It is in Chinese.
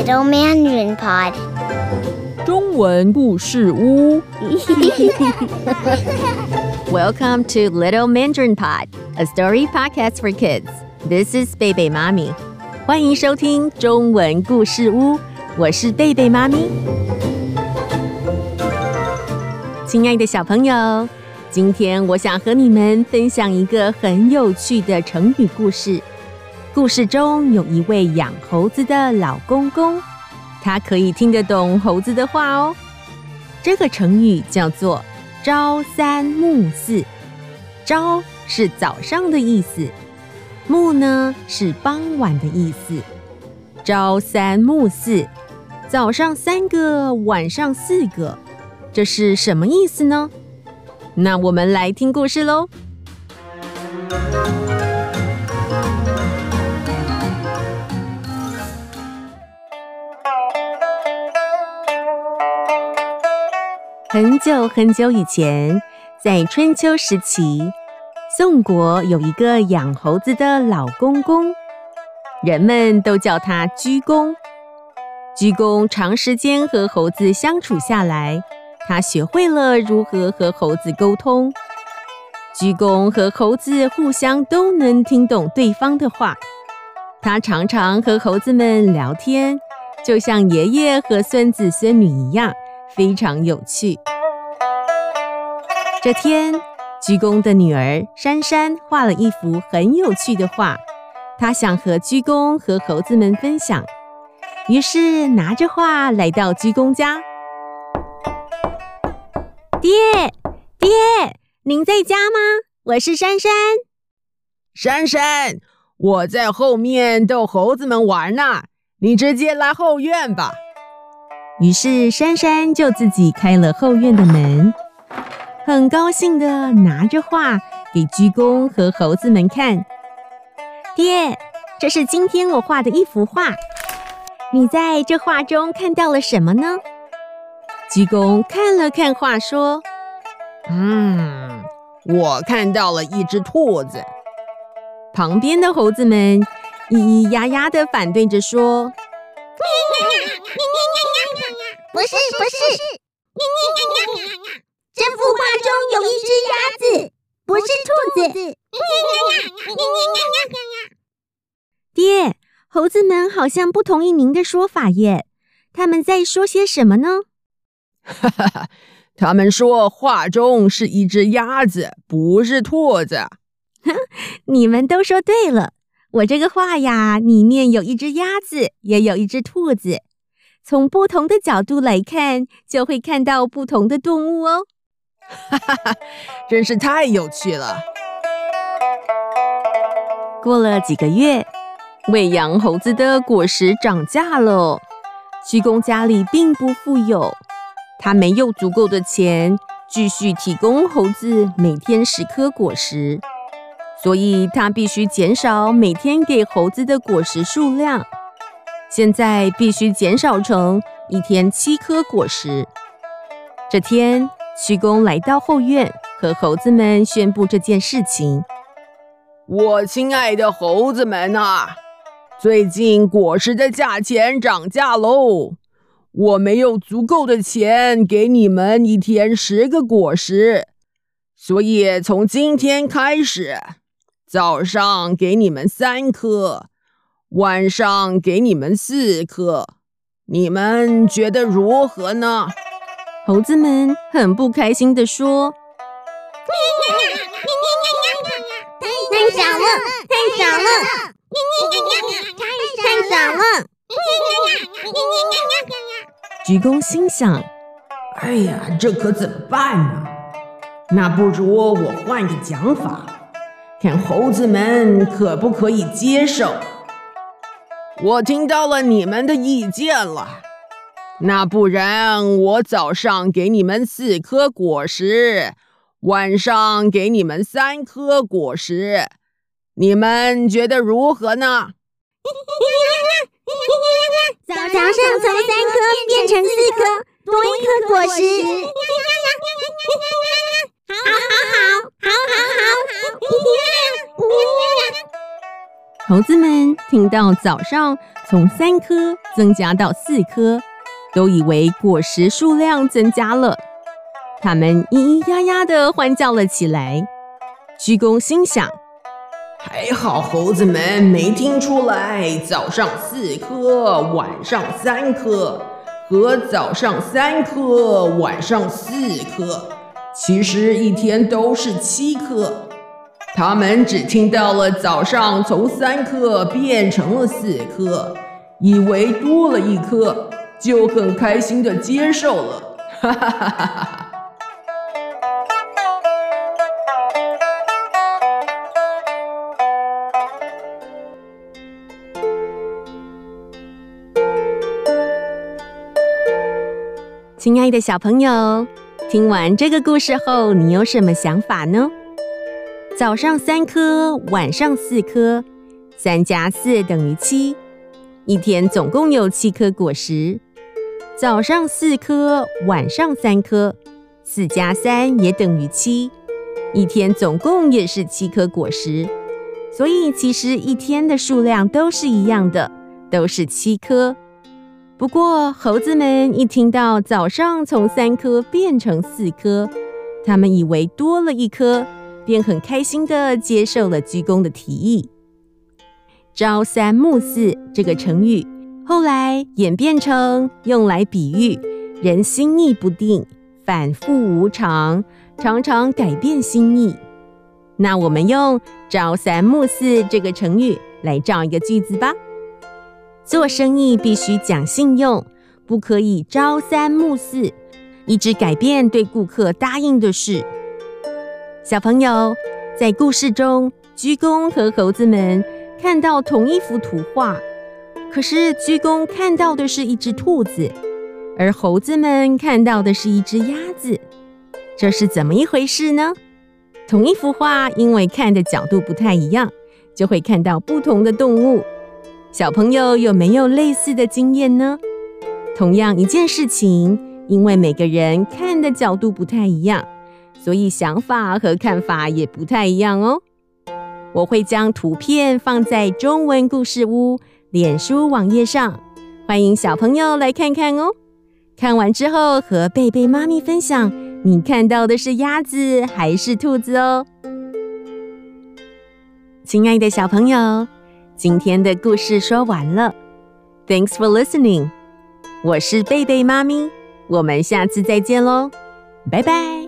Little Mandarin Pod，中文故事屋。 Welcome to Little Mandarin Pod, a story podcast for kids. This is 贝贝妈咪，欢迎收听中文故事屋，我是贝贝妈咪。亲爱的小朋友，今天我想和你们分享一个很有趣的成语故事。 故事中有一位养猴子的老公公，他可以听得懂猴子的话哦。这个成语叫做“朝三暮四”。朝是早上的意思，暮呢是傍晚的意思。朝三暮四，早上三个，晚上四个，这是什么意思呢？那我们来听故事喽。很久很久以前，在春秋时期，宋国有一个养猴子的老公公，人们都叫他鞠躬。鞠躬长时间和猴子相处下来，他学会了如何和猴子沟通。鞠躬和猴子互相都能听懂对方的话，他常常和猴子们聊天，就像爷爷和孙子孙女一样。非常有趣。这天，鞠公的女儿珊珊画了一幅很有趣的画，她想和鞠公和猴子们分享，于是拿着画来到鞠公家。爹，爹，您在家吗？我是珊珊。珊珊，我在后面逗猴子们玩呢，你直接来后院吧。于是珊珊就自己开了后院的门，很高兴的拿着画给鞠躬和猴子们看。爹，这是今天我画的一幅画，你在这画中看到了什么呢？鞠躬看了看画，说：“嗯，我看到了一只兔子。”旁边的猴子们咿咿呀呀的反对着说。不是不是，这幅画中有一只鸭子，不是兔子。爹，猴子们好像不同意您的说法耶，他们在说些什么呢？哈哈哈，他们说画中是一只鸭子，不是兔子。哼，你们都说对了，我这个画呀，里面有一只鸭子，也有一只兔子。从不同的角度来看，就会看到不同的动物哦。哈哈哈，真是太有趣了。过了几个月，喂养猴子的果实涨价了。鞠公家里并不富有，他没有足够的钱继续提供猴子每天十颗果实，所以他必须减少每天给猴子的果实数量。现在必须减少成一天七颗果实。这天，鞠公来到后院，和猴子们宣布这件事情。我亲爱的猴子们啊，最近果实的价钱涨价喽！我没有足够的钱给你们一天十个果实，所以从今天开始，早上给你们三颗。晚上给你们四颗，你们觉得如何呢？猴子们很不开心地说：“太少了，太少了，太少了。”鞠公心想：“哎呀，这可怎么办呢？那不如我换个讲法，看猴子们可不可以接受。”我听到了你们的意见了，那不然我早上给你们四颗果实，晚上给你们三颗果实，你们觉得如何呢？早上从三颗变成四颗，多一颗果实。猴子们听到早上从三颗增加到四颗，都以为果实数量增加了。他们咿咿呀呀地欢叫了起来。鞠躬心想：还好猴子们没听出来，早上四颗，晚上三颗，和早上三颗，晚上四颗，其实一天都是七颗。他们只听到了早上从三颗变成了四颗，以为多了一颗，就很开心的接受了。哈哈哈哈哈！亲爱的小朋友，听完这个故事后，你有什么想法呢？早上三颗，晚上四颗，三加四等于七，一天总共有七颗果实。早上四颗，晚上三颗，四加三也等于七，一天总共也是七颗果实。所以其实一天的数量都是一样的，都是七颗。不过猴子们一听到早上从三颗变成四颗，他们以为多了一颗。便很开心的接受了鞠躬的提议。朝三暮四这个成语后来演变成用来比喻人心意不定、反复无常，常常改变心意。那我们用朝三暮四这个成语来造一个句子吧。做生意必须讲信用，不可以朝三暮四，一直改变对顾客答应的事。小朋友，在故事中，鞠躬和猴子们看到同一幅图画，可是鞠躬看到的是一只兔子，而猴子们看到的是一只鸭子，这是怎么一回事呢？同一幅画，因为看的角度不太一样，就会看到不同的动物。小朋友有没有类似的经验呢？同样一件事情，因为每个人看的角度不太一样。所以想法和看法也不太一样哦。我会将图片放在中文故事屋脸书网页上，欢迎小朋友来看看哦。看完之后和贝贝妈咪分享，你看到的是鸭子还是兔子哦？亲爱的小朋友，今天的故事说完了。Thanks for listening。我是贝贝妈咪，我们下次再见喽，拜拜。